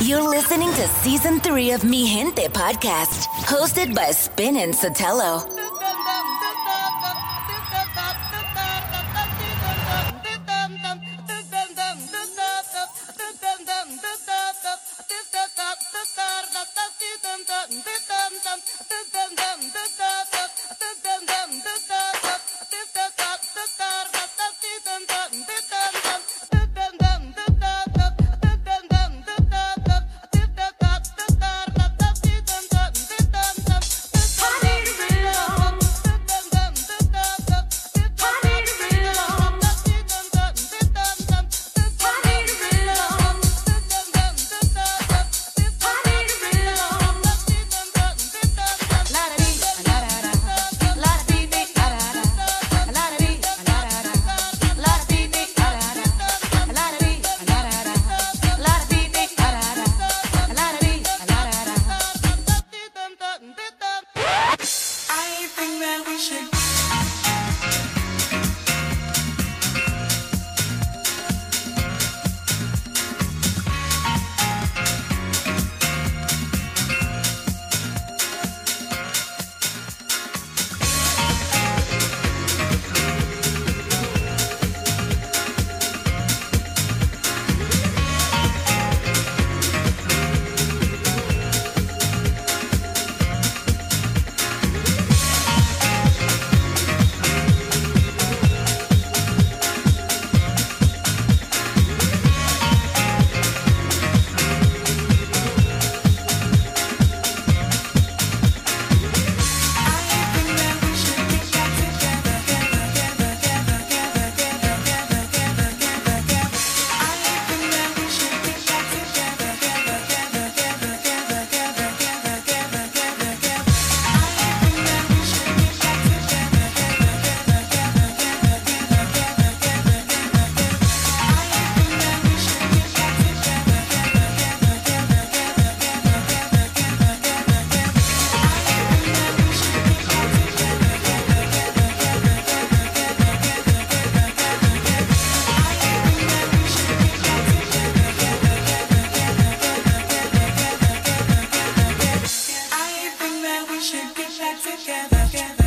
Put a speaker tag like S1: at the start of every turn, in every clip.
S1: You're listening to season three of Mi Gente podcast, hosted by Spin and Sotelo.
S2: should get back together. together.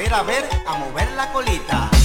S2: Ver, a ver, a mover la colita.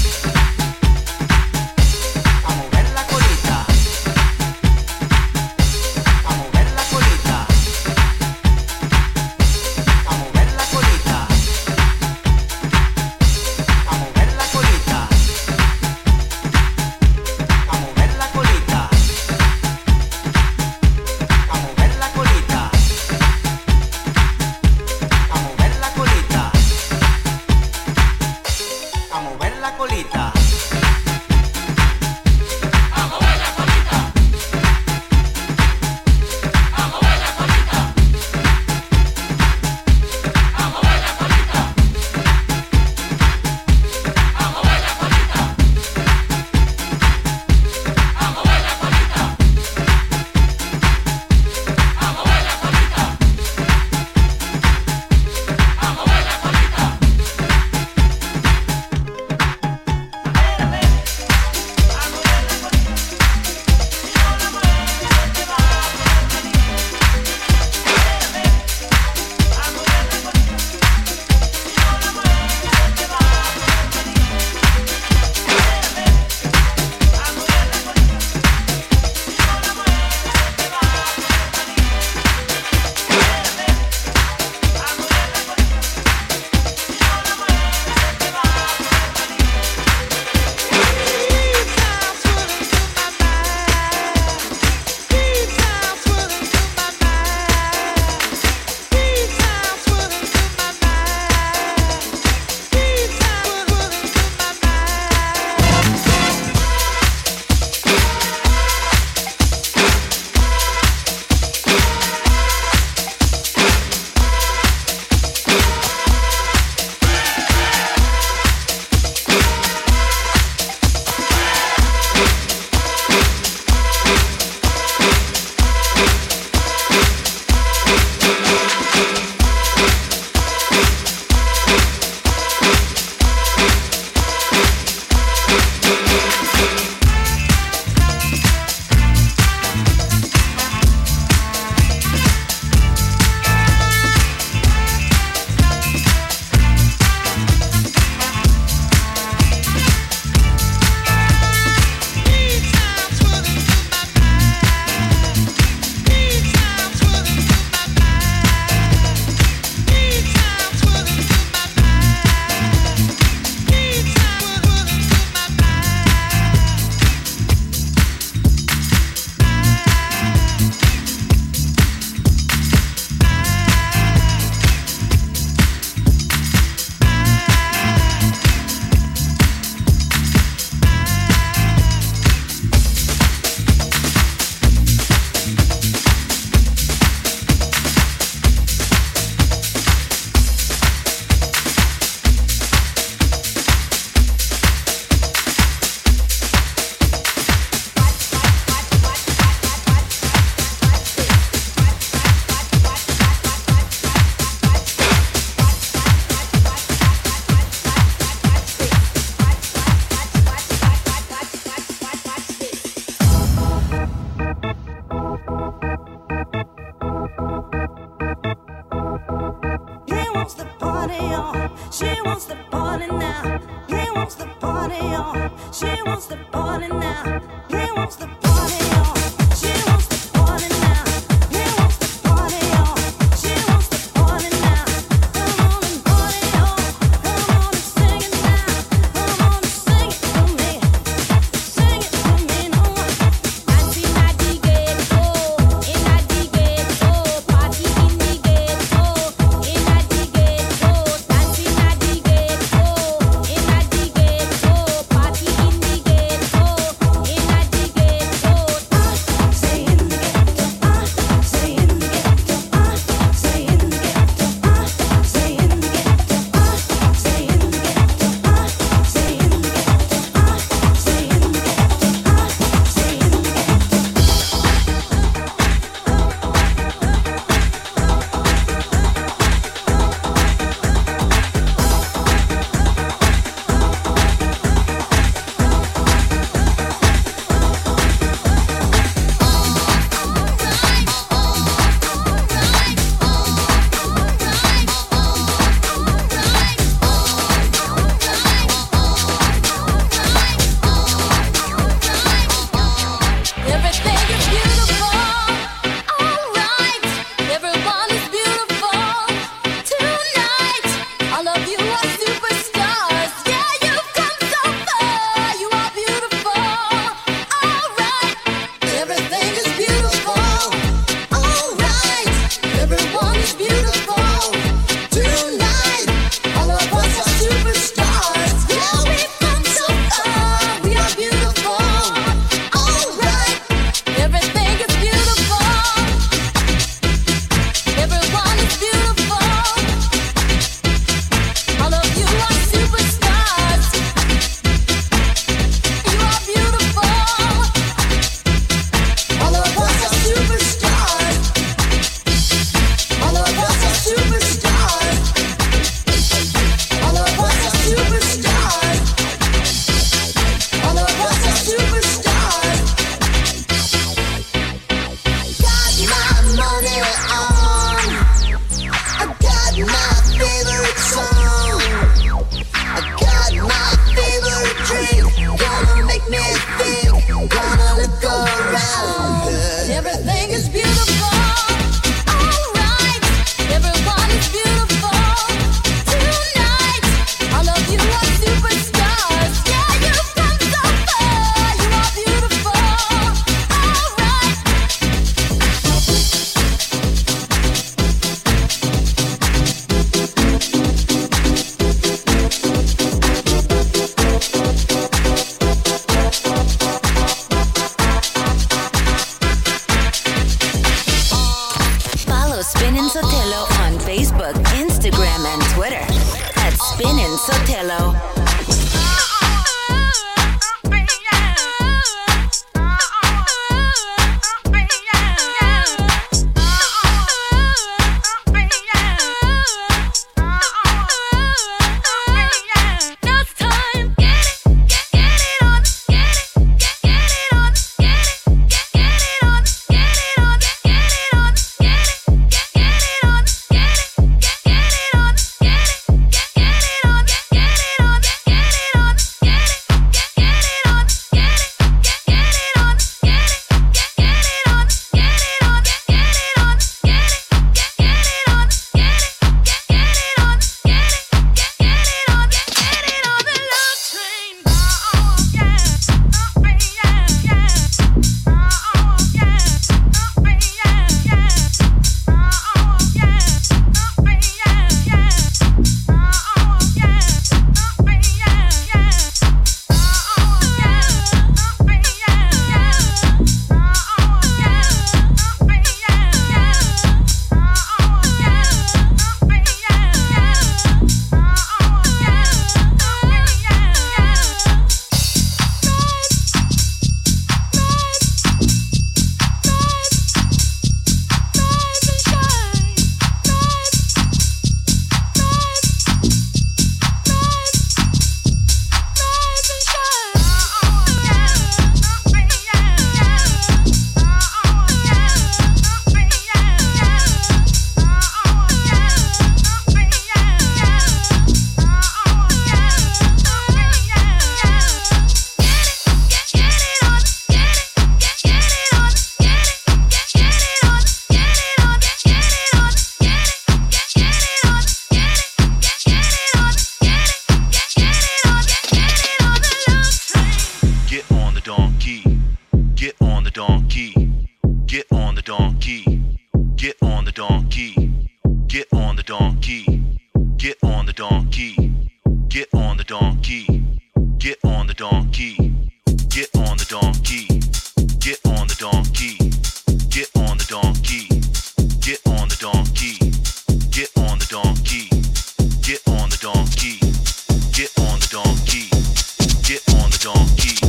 S3: Yeah. you on. donkey.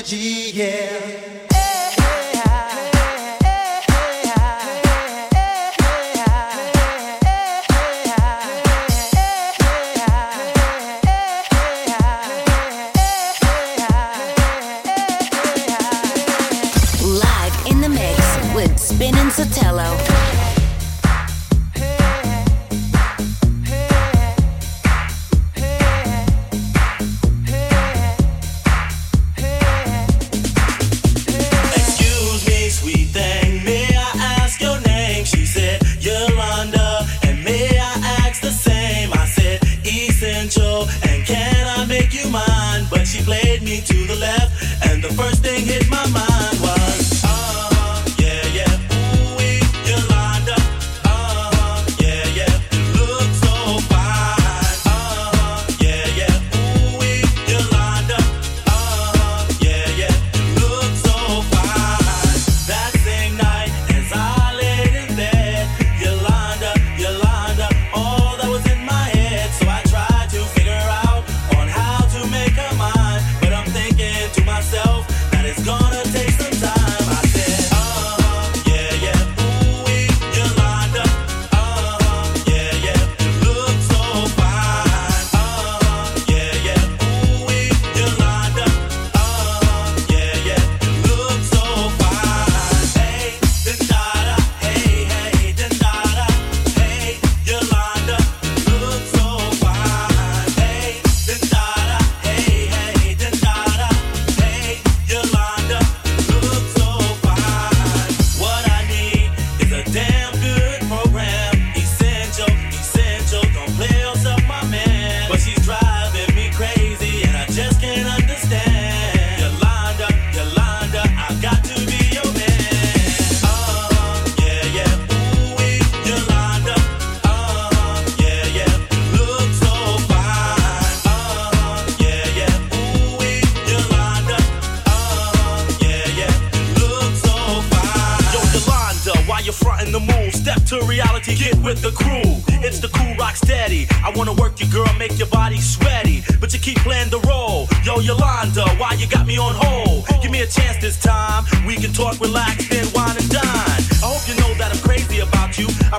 S3: energy, yeah.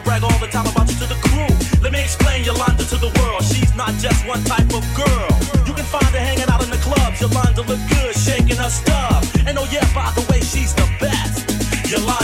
S3: I
S4: brag all the time about you to the crew. Let me explain Yolanda to the world. She's not just one type of girl. You can find her hanging out in the clubs. Yolanda look good, shaking her stuff. And oh yeah, by the way, she's the best. Yolanda.